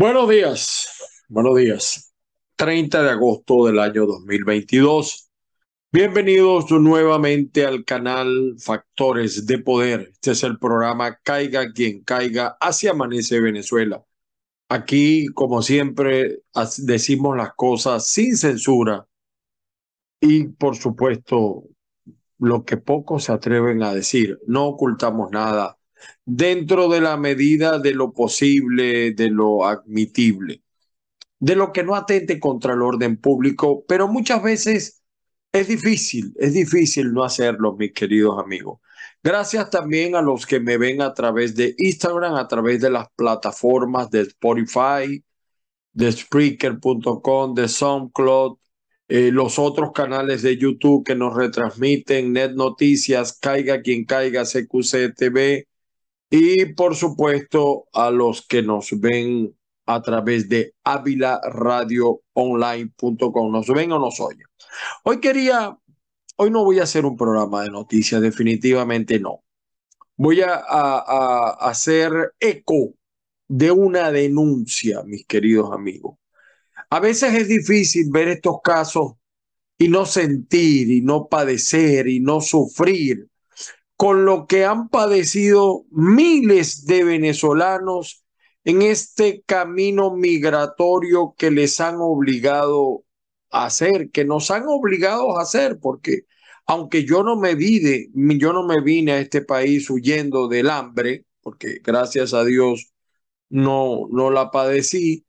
Buenos días, buenos días. 30 de agosto del año 2022. Bienvenidos nuevamente al canal Factores de Poder. Este es el programa Caiga quien caiga, hacia Amanece Venezuela. Aquí, como siempre, decimos las cosas sin censura y, por supuesto, lo que pocos se atreven a decir. No ocultamos nada dentro de la medida de lo posible, de lo admitible, de lo que no atente contra el orden público, pero muchas veces es difícil, es difícil no hacerlo, mis queridos amigos. Gracias también a los que me ven a través de Instagram, a través de las plataformas de Spotify, de Spreaker.com, de SoundCloud, eh, los otros canales de YouTube que nos retransmiten, Net Noticias, Caiga quien caiga, CQC TV, y por supuesto a los que nos ven a través de avilaradioonline.com. Nos ven o nos oyen. Hoy quería, hoy no voy a hacer un programa de noticias, definitivamente no. Voy a, a hacer eco de una denuncia, mis queridos amigos. A veces es difícil ver estos casos y no sentir y no padecer y no sufrir con lo que han padecido miles de venezolanos en este camino migratorio que les han obligado a hacer, que nos han obligado a hacer, porque aunque yo no me vine, yo no me vine a este país huyendo del hambre, porque gracias a Dios no, no la padecí,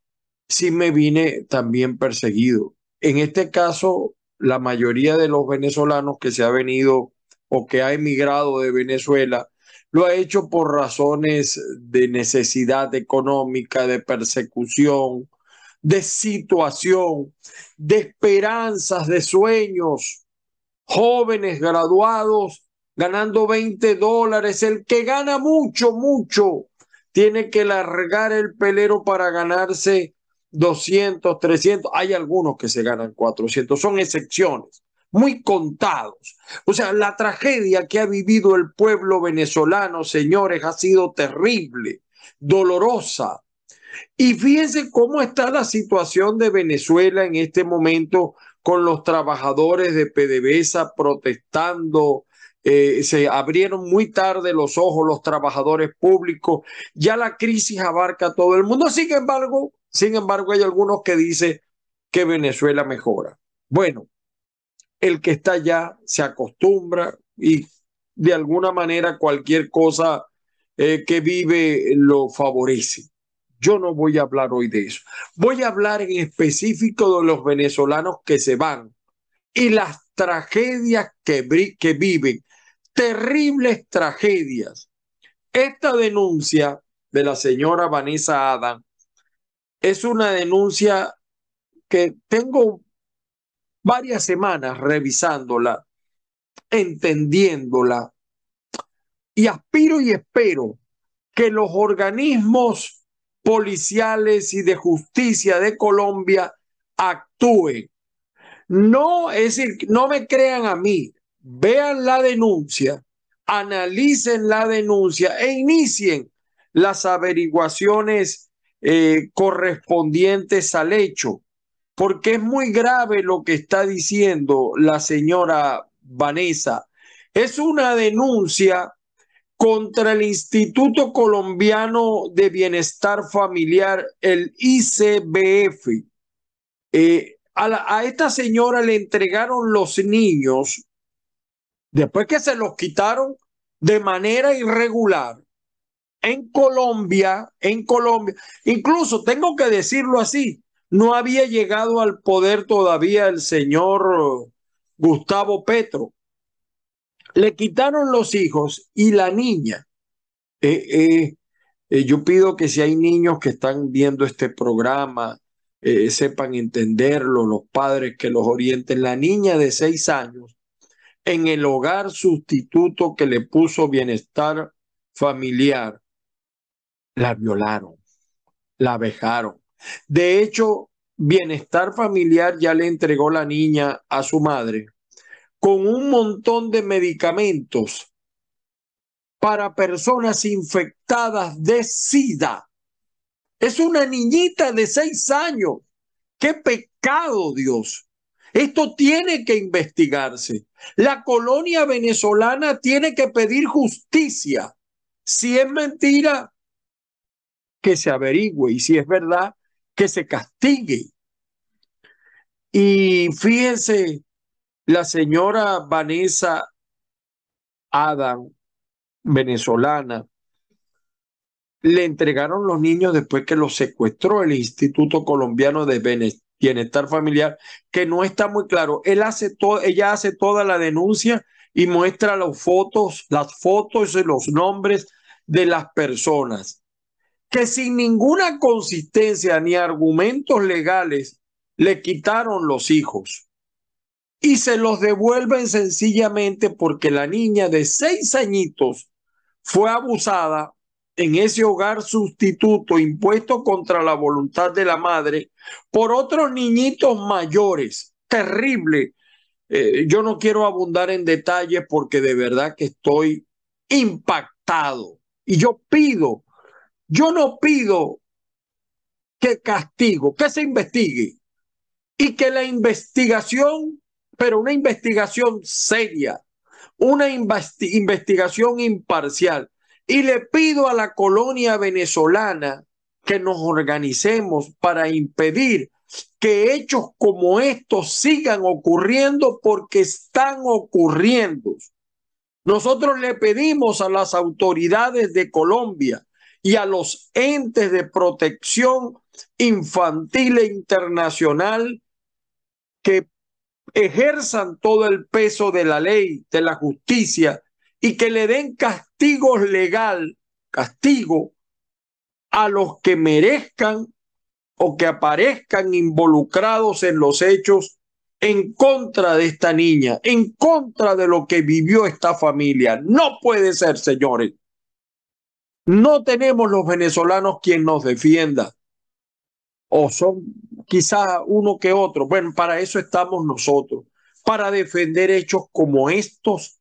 sí me vine también perseguido. En este caso, la mayoría de los venezolanos que se ha venido o que ha emigrado de Venezuela, lo ha hecho por razones de necesidad económica, de persecución, de situación, de esperanzas, de sueños. Jóvenes graduados ganando 20 dólares, el que gana mucho, mucho, tiene que largar el pelero para ganarse 200, 300. Hay algunos que se ganan 400, son excepciones muy contados. O sea, la tragedia que ha vivido el pueblo venezolano, señores, ha sido terrible, dolorosa. Y fíjense cómo está la situación de Venezuela en este momento con los trabajadores de PDVSA protestando. Eh, se abrieron muy tarde los ojos los trabajadores públicos. Ya la crisis abarca a todo el mundo. Sin embargo, sin embargo, hay algunos que dicen que Venezuela mejora. Bueno, el que está allá se acostumbra y de alguna manera cualquier cosa eh, que vive lo favorece. Yo no voy a hablar hoy de eso. Voy a hablar en específico de los venezolanos que se van y las tragedias que, que viven. Terribles tragedias. Esta denuncia de la señora Vanessa Adam es una denuncia que tengo varias semanas revisándola, entendiéndola, y aspiro y espero que los organismos policiales y de justicia de Colombia actúen. No, es decir, no me crean a mí, vean la denuncia, analicen la denuncia e inicien las averiguaciones eh, correspondientes al hecho porque es muy grave lo que está diciendo la señora Vanessa. Es una denuncia contra el Instituto Colombiano de Bienestar Familiar, el ICBF. Eh, a, a esta señora le entregaron los niños después que se los quitaron de manera irregular en Colombia, en Colombia, incluso tengo que decirlo así, no había llegado al poder todavía el señor Gustavo Petro. Le quitaron los hijos y la niña. Eh, eh, eh, yo pido que si hay niños que están viendo este programa, sepan entenderlo, los padres que los orienten. La niña de seis años, en el hogar sustituto que le puso bienestar familiar, la violaron, la vejaron. De hecho, Bienestar Familiar ya le entregó la niña a su madre con un montón de medicamentos para personas infectadas de SIDA. Es una niñita de seis años. ¡Qué pecado, Dios! Esto tiene que investigarse. La colonia venezolana tiene que pedir justicia. Si es mentira, que se averigüe y si es verdad, que se castigue. Y fíjense, la señora Vanessa Adam, venezolana, le entregaron los niños después que los secuestró el Instituto Colombiano de Bienestar Familiar, que no está muy claro. Él hace todo, ella hace toda la denuncia y muestra las fotos, las fotos y los nombres de las personas que sin ninguna consistencia ni argumentos legales le quitaron los hijos y se los devuelven sencillamente porque la niña de seis añitos fue abusada en ese hogar sustituto impuesto contra la voluntad de la madre por otros niñitos mayores. Terrible. Eh, yo no quiero abundar en detalles porque de verdad que estoy impactado. Y yo pido yo no pido que castigo, que se investigue y que la investigación, pero una investigación seria, una investigación imparcial. Y le pido a la colonia venezolana que nos organicemos para impedir que hechos como estos sigan ocurriendo porque están ocurriendo. Nosotros le pedimos a las autoridades de Colombia y a los entes de protección infantil e internacional que ejerzan todo el peso de la ley, de la justicia y que le den castigos legal, castigo a los que merezcan o que aparezcan involucrados en los hechos en contra de esta niña, en contra de lo que vivió esta familia. No puede ser, señores. No tenemos los venezolanos quien nos defienda. O son quizá uno que otro. Bueno, para eso estamos nosotros, para defender hechos como estos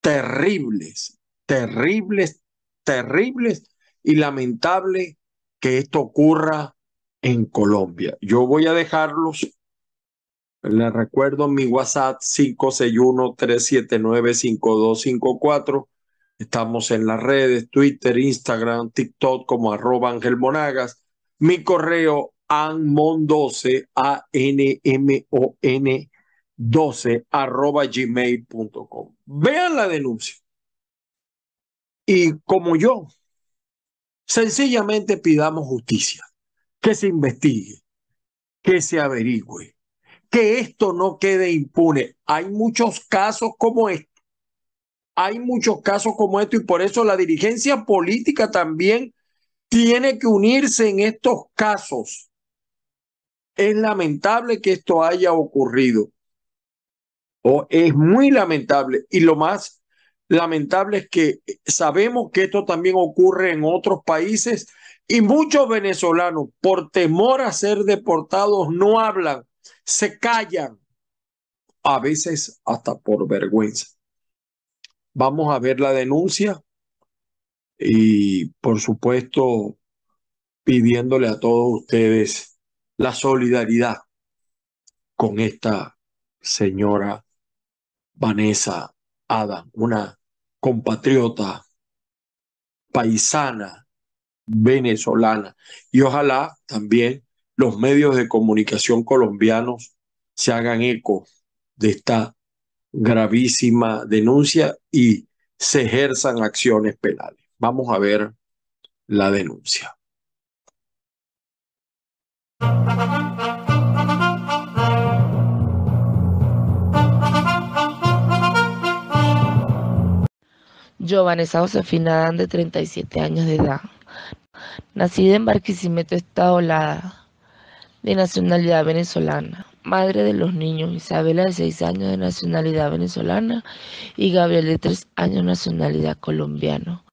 terribles, terribles, terribles y lamentable que esto ocurra en Colombia. Yo voy a dejarlos. Les recuerdo mi WhatsApp 561-379-5254 Estamos en las redes, Twitter, Instagram, TikTok como arroba Ángel Monagas. Mi correo anmon12, A-N-M-O-N 12 arroba gmail.com. Vean la denuncia. Y como yo, sencillamente pidamos justicia, que se investigue, que se averigüe, que esto no quede impune. Hay muchos casos como este hay muchos casos como esto y por eso la dirigencia política también tiene que unirse en estos casos. Es lamentable que esto haya ocurrido. O es muy lamentable. Y lo más lamentable es que sabemos que esto también ocurre en otros países y muchos venezolanos, por temor a ser deportados, no hablan, se callan, a veces hasta por vergüenza. Vamos a ver la denuncia y, por supuesto, pidiéndole a todos ustedes la solidaridad con esta señora Vanessa Adam, una compatriota paisana venezolana. Y ojalá también los medios de comunicación colombianos se hagan eco de esta gravísima denuncia y se ejerzan acciones penales. Vamos a ver la denuncia. Yo, Vanessa Josefina Dan, de 37 años de edad, nacida en Barquisimeto, Estado Lara, de nacionalidad venezolana madre de los niños, Isabela de 6 años de nacionalidad venezolana y Gabriel de 3 años nacionalidad colombiano.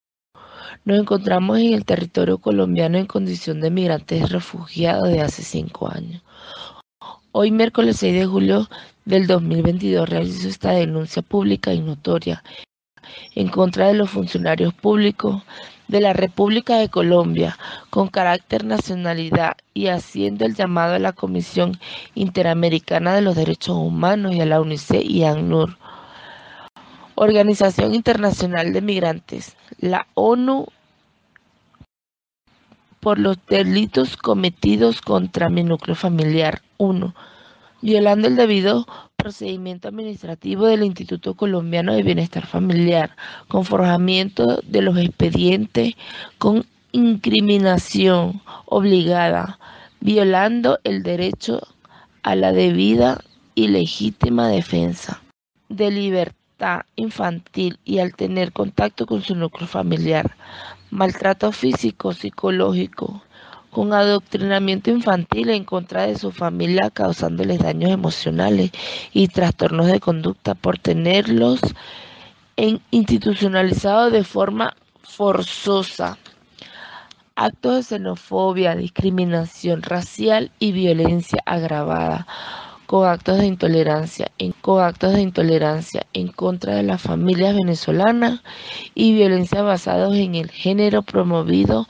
Nos encontramos en el territorio colombiano en condición de migrantes refugiados de hace cinco años. Hoy, miércoles 6 de julio del 2022, realizo esta denuncia pública y notoria en contra de los funcionarios públicos de la República de Colombia con carácter nacionalidad y haciendo el llamado a la Comisión Interamericana de los Derechos Humanos y a la UNICEF y ANUR, Organización Internacional de Migrantes, la ONU por los delitos cometidos contra mi núcleo familiar. 1. Violando el debido procedimiento administrativo del Instituto Colombiano de Bienestar Familiar, con forjamiento de los expedientes, con incriminación obligada, violando el derecho a la debida y legítima defensa de libertad infantil y al tener contacto con su núcleo familiar, maltrato físico, psicológico, con adoctrinamiento infantil en contra de su familia, causándoles daños emocionales y trastornos de conducta por tenerlos en institucionalizados de forma forzosa. Actos de xenofobia, discriminación racial y violencia agravada, con actos de intolerancia, en, con actos de intolerancia en contra de las familias venezolanas y violencia basados en el género promovido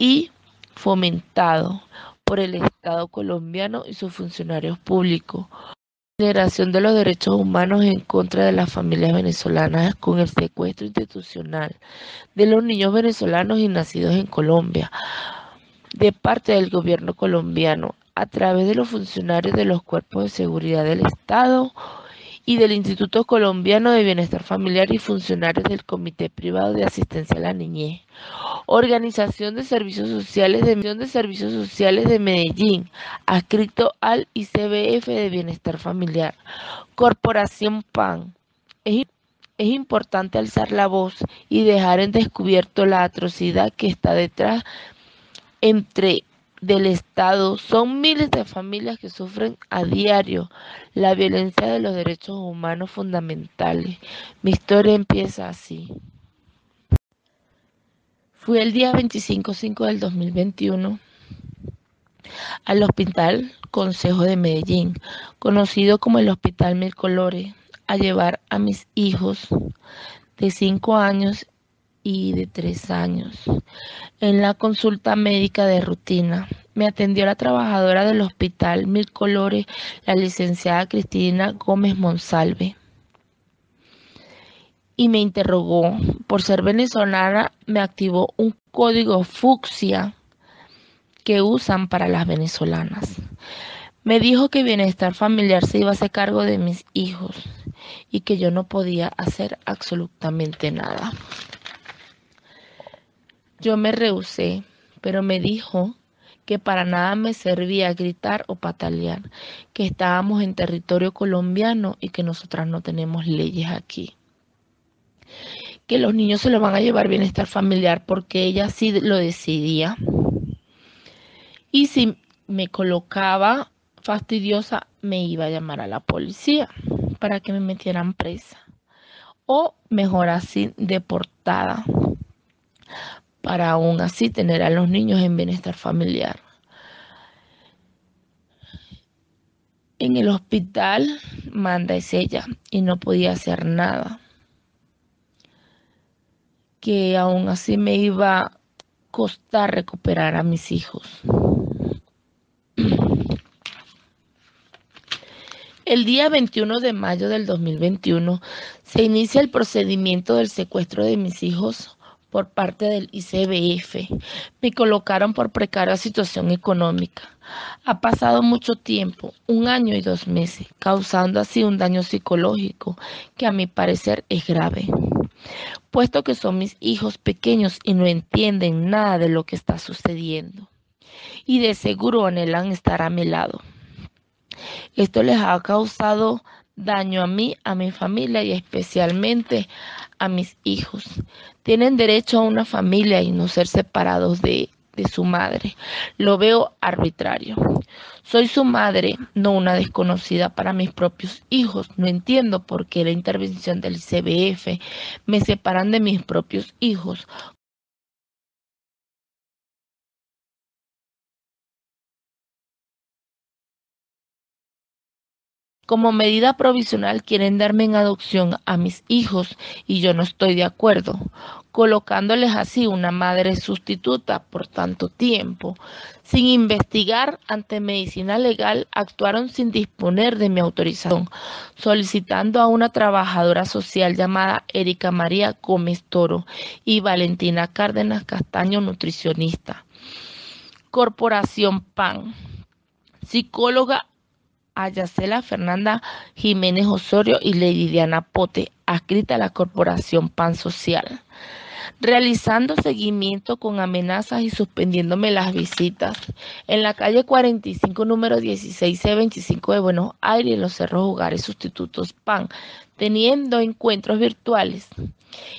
y fomentado por el Estado colombiano y sus funcionarios públicos. Generación de los derechos humanos en contra de las familias venezolanas con el secuestro institucional de los niños venezolanos y nacidos en Colombia de parte del gobierno colombiano a través de los funcionarios de los cuerpos de seguridad del Estado y del Instituto Colombiano de Bienestar Familiar y funcionarios del Comité Privado de Asistencia a la Niñez. Organización de Servicios Sociales de, de Servicios Sociales de Medellín, adscrito al ICBF de Bienestar Familiar. Corporación PAN. Es, es importante alzar la voz y dejar en descubierto la atrocidad que está detrás entre del Estado son miles de familias que sufren a diario la violencia de los derechos humanos fundamentales. Mi historia empieza así. Fui el día 25-5 del 2021 al Hospital Consejo de Medellín, conocido como el Hospital Mil Colores, a llevar a mis hijos de 5 años y de tres años. En la consulta médica de rutina me atendió la trabajadora del hospital Mil Colores, la licenciada Cristina Gómez Monsalve. Y me interrogó. Por ser venezolana, me activó un código fucsia que usan para las venezolanas. Me dijo que bienestar familiar se iba a hacer cargo de mis hijos y que yo no podía hacer absolutamente nada. Yo me rehusé, pero me dijo que para nada me servía gritar o patalear, que estábamos en territorio colombiano y que nosotras no tenemos leyes aquí. Que los niños se lo van a llevar bienestar familiar porque ella sí lo decidía. Y si me colocaba fastidiosa, me iba a llamar a la policía para que me metieran presa. O mejor así, deportada para aún así tener a los niños en bienestar familiar. En el hospital manda es ella y no podía hacer nada. Que aún así me iba a costar recuperar a mis hijos. El día 21 de mayo del 2021 se inicia el procedimiento del secuestro de mis hijos por parte del ICBF. Me colocaron por precaria situación económica. Ha pasado mucho tiempo, un año y dos meses, causando así un daño psicológico que a mi parecer es grave. Puesto que son mis hijos pequeños y no entienden nada de lo que está sucediendo. Y de seguro anhelan estar a mi lado. Esto les ha causado daño a mí, a mi familia y especialmente a mis hijos. Tienen derecho a una familia y no ser separados de, de su madre. Lo veo arbitrario. Soy su madre, no una desconocida para mis propios hijos. No entiendo por qué la intervención del CBF me separan de mis propios hijos. Como medida provisional quieren darme en adopción a mis hijos y yo no estoy de acuerdo, colocándoles así una madre sustituta por tanto tiempo. Sin investigar ante medicina legal, actuaron sin disponer de mi autorización, solicitando a una trabajadora social llamada Erika María Gómez Toro y Valentina Cárdenas Castaño, nutricionista. Corporación PAN, psicóloga Ayacela Fernanda Jiménez Osorio y Lady Diana Pote, adscrita a la Corporación Pan Social, realizando seguimiento con amenazas y suspendiéndome las visitas en la calle 45, número 16C25 de Buenos Aires, en los Cerros Hogares Sustitutos PAN, teniendo encuentros virtuales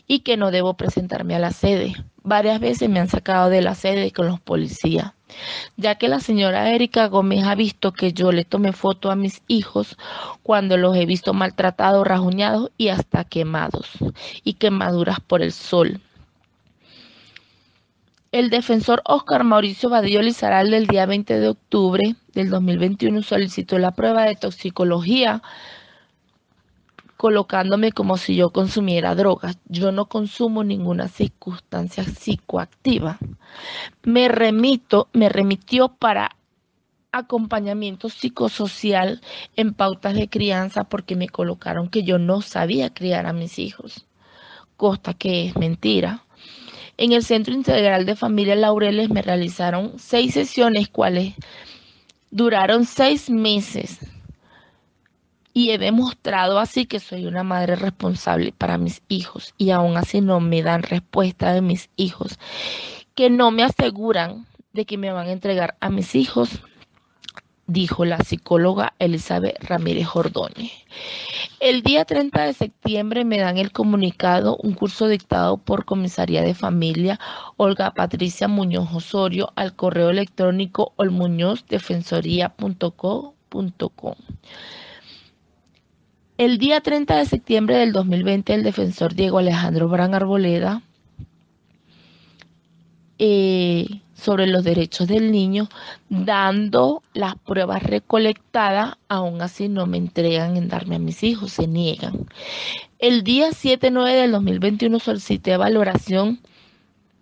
y que no debo presentarme a la sede. Varias veces me han sacado de la sede con los policías ya que la señora Erika Gómez ha visto que yo le tomé foto a mis hijos cuando los he visto maltratados, rajuñados y hasta quemados y quemaduras por el sol. El defensor Oscar Mauricio Badillo Lizaral del día 20 de octubre del 2021 solicitó la prueba de toxicología colocándome como si yo consumiera drogas. Yo no consumo ninguna circunstancia psicoactiva. Me remito, me remitió para acompañamiento psicosocial en pautas de crianza porque me colocaron que yo no sabía criar a mis hijos. Costa que es mentira. En el Centro Integral de Familia Laureles me realizaron seis sesiones, cuales duraron seis meses y he demostrado así que soy una madre responsable para mis hijos y aún así no me dan respuesta de mis hijos, que no me aseguran de que me van a entregar a mis hijos, dijo la psicóloga Elizabeth Ramírez Jordóñez. El día 30 de septiembre me dan el comunicado, un curso dictado por Comisaría de Familia Olga Patricia Muñoz Osorio al correo electrónico olmuñozdefensoría.co.com. El día 30 de septiembre del 2020, el defensor Diego Alejandro Bran Arboleda, eh, sobre los derechos del niño, dando las pruebas recolectadas, aún así no me entregan en darme a mis hijos, se niegan. El día 7-9 del 2021 solicité valoración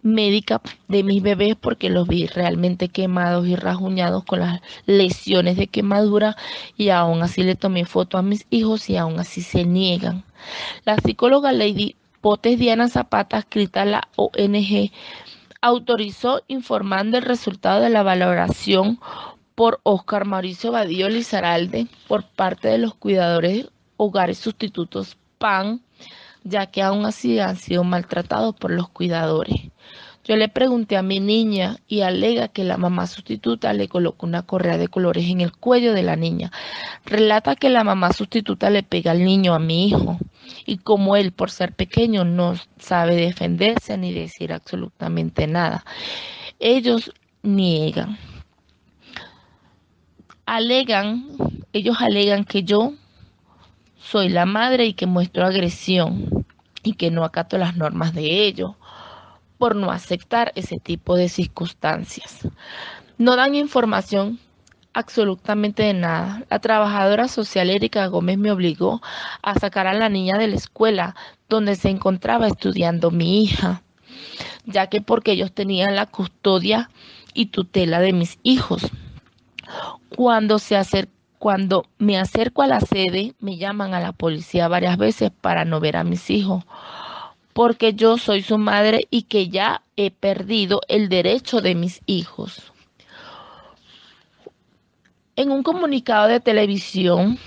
médica de mis bebés porque los vi realmente quemados y rajuñados con las lesiones de quemadura y aún así le tomé foto a mis hijos y aún así se niegan. La psicóloga Lady Potes Diana Zapata, escrita a la ONG, autorizó informando el resultado de la valoración por Oscar Mauricio Badillo Lizaralde por parte de los cuidadores hogares sustitutos PAN, ya que aún así han sido maltratados por los cuidadores. Yo le pregunté a mi niña y alega que la mamá sustituta le colocó una correa de colores en el cuello de la niña. Relata que la mamá sustituta le pega al niño a mi hijo y como él por ser pequeño no sabe defenderse ni decir absolutamente nada. Ellos niegan. Alegan, ellos alegan que yo soy la madre y que muestro agresión y que no acato las normas de ellos por no aceptar ese tipo de circunstancias. No dan información absolutamente de nada. La trabajadora social Erika Gómez me obligó a sacar a la niña de la escuela donde se encontraba estudiando mi hija, ya que porque ellos tenían la custodia y tutela de mis hijos. Cuando se cuando me acerco a la sede, me llaman a la policía varias veces para no ver a mis hijos porque yo soy su madre y que ya he perdido el derecho de mis hijos. En un comunicado de televisión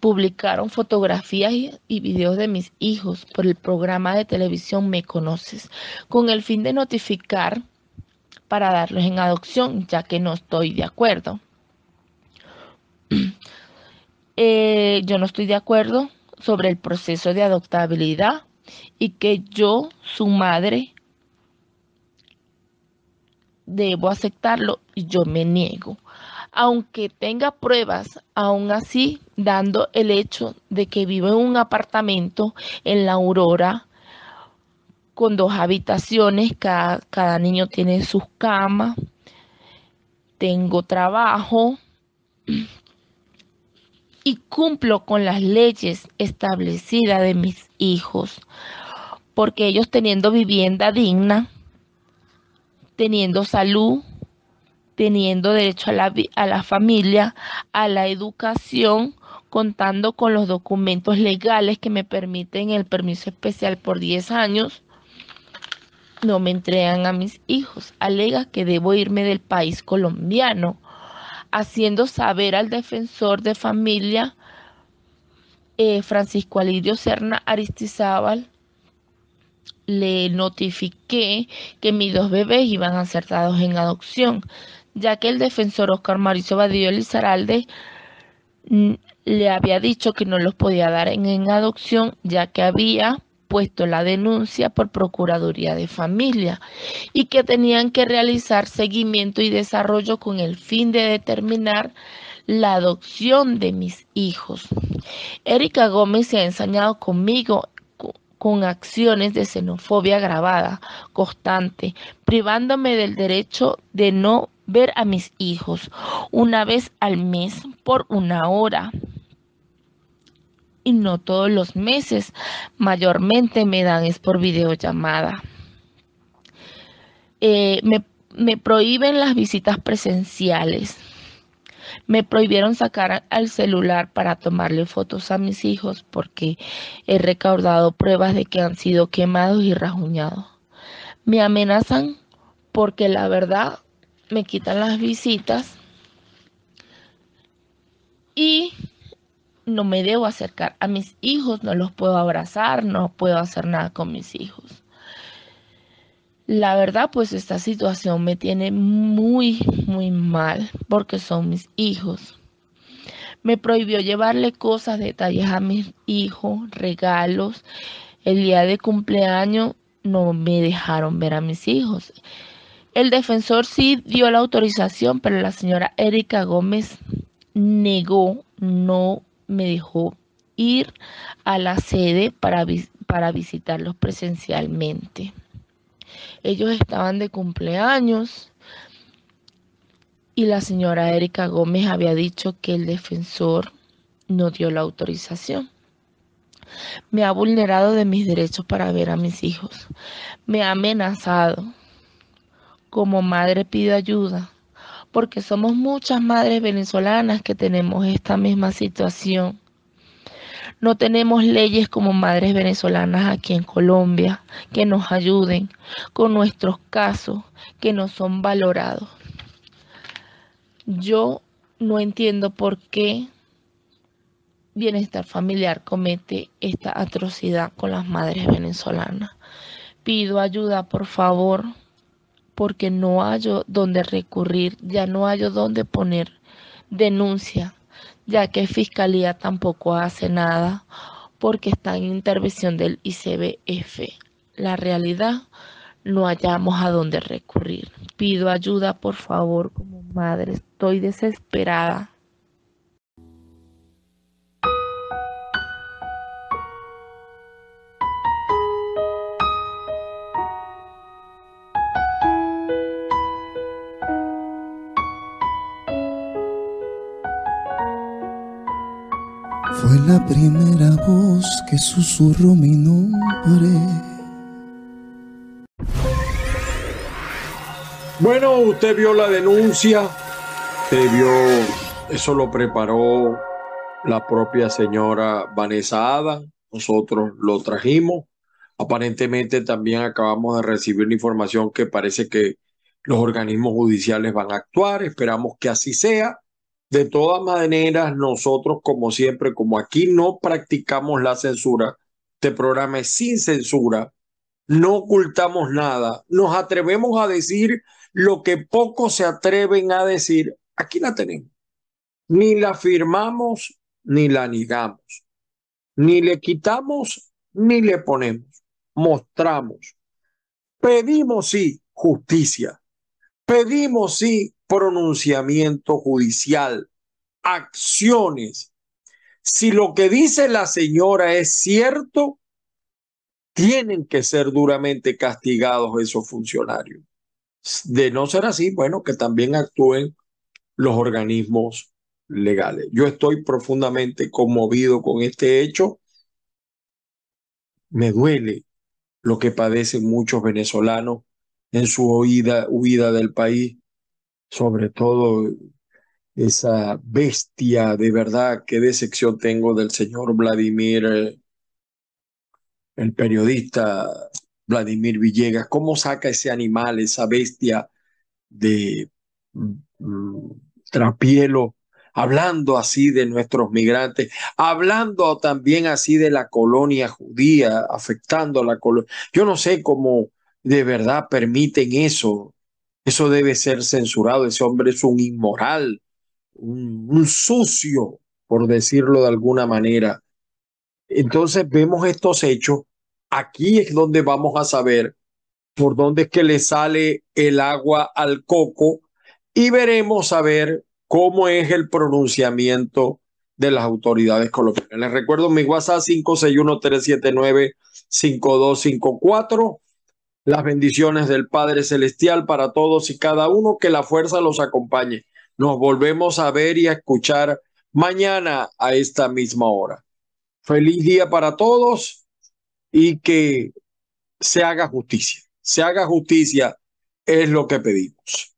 publicaron fotografías y videos de mis hijos por el programa de televisión Me Conoces, con el fin de notificar para darlos en adopción, ya que no estoy de acuerdo. Eh, yo no estoy de acuerdo sobre el proceso de adoptabilidad y que yo, su madre, debo aceptarlo y yo me niego. Aunque tenga pruebas, aún así, dando el hecho de que vivo en un apartamento en la Aurora con dos habitaciones, cada, cada niño tiene sus camas, tengo trabajo y cumplo con las leyes establecidas de mis hijos, porque ellos teniendo vivienda digna, teniendo salud, teniendo derecho a la, a la familia, a la educación, contando con los documentos legales que me permiten el permiso especial por 10 años, no me entregan a mis hijos. Alega que debo irme del país colombiano, haciendo saber al defensor de familia eh, Francisco Alirio Serna Aristizábal le notifiqué que mis dos bebés iban a ser dados en adopción, ya que el defensor Oscar Mauricio Badillo Lizaralde mm, le había dicho que no los podía dar en, en adopción, ya que había puesto la denuncia por Procuraduría de Familia y que tenían que realizar seguimiento y desarrollo con el fin de determinar la adopción de mis hijos. Erika Gómez se ha ensañado conmigo con acciones de xenofobia grabada, constante, privándome del derecho de no ver a mis hijos una vez al mes por una hora. Y no todos los meses, mayormente me dan es por videollamada. Eh, me, me prohíben las visitas presenciales me prohibieron sacar al celular para tomarle fotos a mis hijos porque he recaudado pruebas de que han sido quemados y rajuñados. Me amenazan porque la verdad me quitan las visitas y no me debo acercar a mis hijos, no los puedo abrazar, no puedo hacer nada con mis hijos. La verdad, pues esta situación me tiene muy, muy mal porque son mis hijos. Me prohibió llevarle cosas, detalles a mis hijos, regalos. El día de cumpleaños no me dejaron ver a mis hijos. El defensor sí dio la autorización, pero la señora Erika Gómez negó, no me dejó ir a la sede para, para visitarlos presencialmente. Ellos estaban de cumpleaños y la señora Erika Gómez había dicho que el defensor no dio la autorización. Me ha vulnerado de mis derechos para ver a mis hijos. Me ha amenazado. Como madre pido ayuda, porque somos muchas madres venezolanas que tenemos esta misma situación. No tenemos leyes como madres venezolanas aquí en Colombia que nos ayuden con nuestros casos que no son valorados. Yo no entiendo por qué Bienestar Familiar comete esta atrocidad con las madres venezolanas. Pido ayuda, por favor, porque no hallo dónde recurrir, ya no hallo dónde poner denuncia ya que Fiscalía tampoco hace nada porque está en intervención del ICBF. La realidad, no hallamos a dónde recurrir. Pido ayuda, por favor, como madre. Estoy desesperada. La primera voz que susurró mi nombre. Bueno, usted vio la denuncia, vio, eso lo preparó la propia señora Vanessa Ada, nosotros lo trajimos. Aparentemente también acabamos de recibir la información que parece que los organismos judiciales van a actuar, esperamos que así sea. De todas maneras, nosotros, como siempre, como aquí no practicamos la censura, este programa es sin censura, no ocultamos nada, nos atrevemos a decir lo que pocos se atreven a decir, aquí la tenemos. Ni la firmamos ni la negamos, ni le quitamos ni le ponemos, mostramos. Pedimos, sí, justicia, Pedimos, sí, pronunciamiento judicial, acciones. Si lo que dice la señora es cierto, tienen que ser duramente castigados esos funcionarios. De no ser así, bueno, que también actúen los organismos legales. Yo estoy profundamente conmovido con este hecho. Me duele lo que padecen muchos venezolanos en su huida, huida del país, sobre todo esa bestia de verdad, qué decepción tengo del señor Vladimir, eh, el periodista Vladimir Villegas, cómo saca ese animal, esa bestia de mm, trapielo, hablando así de nuestros migrantes, hablando también así de la colonia judía, afectando la colonia. Yo no sé cómo de verdad permiten eso. Eso debe ser censurado. Ese hombre es un inmoral, un, sucio, por decirlo de alguna manera. Entonces vemos estos hechos. Aquí es donde vamos a saber por dónde es que le sale el agua al coco y veremos a ver cómo es el pronunciamiento de las autoridades colombianas. Les recuerdo mi WhatsApp 561-379-5254. Las bendiciones del Padre Celestial para todos y cada uno, que la fuerza los acompañe. Nos volvemos a ver y a escuchar mañana a esta misma hora. Feliz día para todos y que se haga justicia. Se haga justicia es lo que pedimos.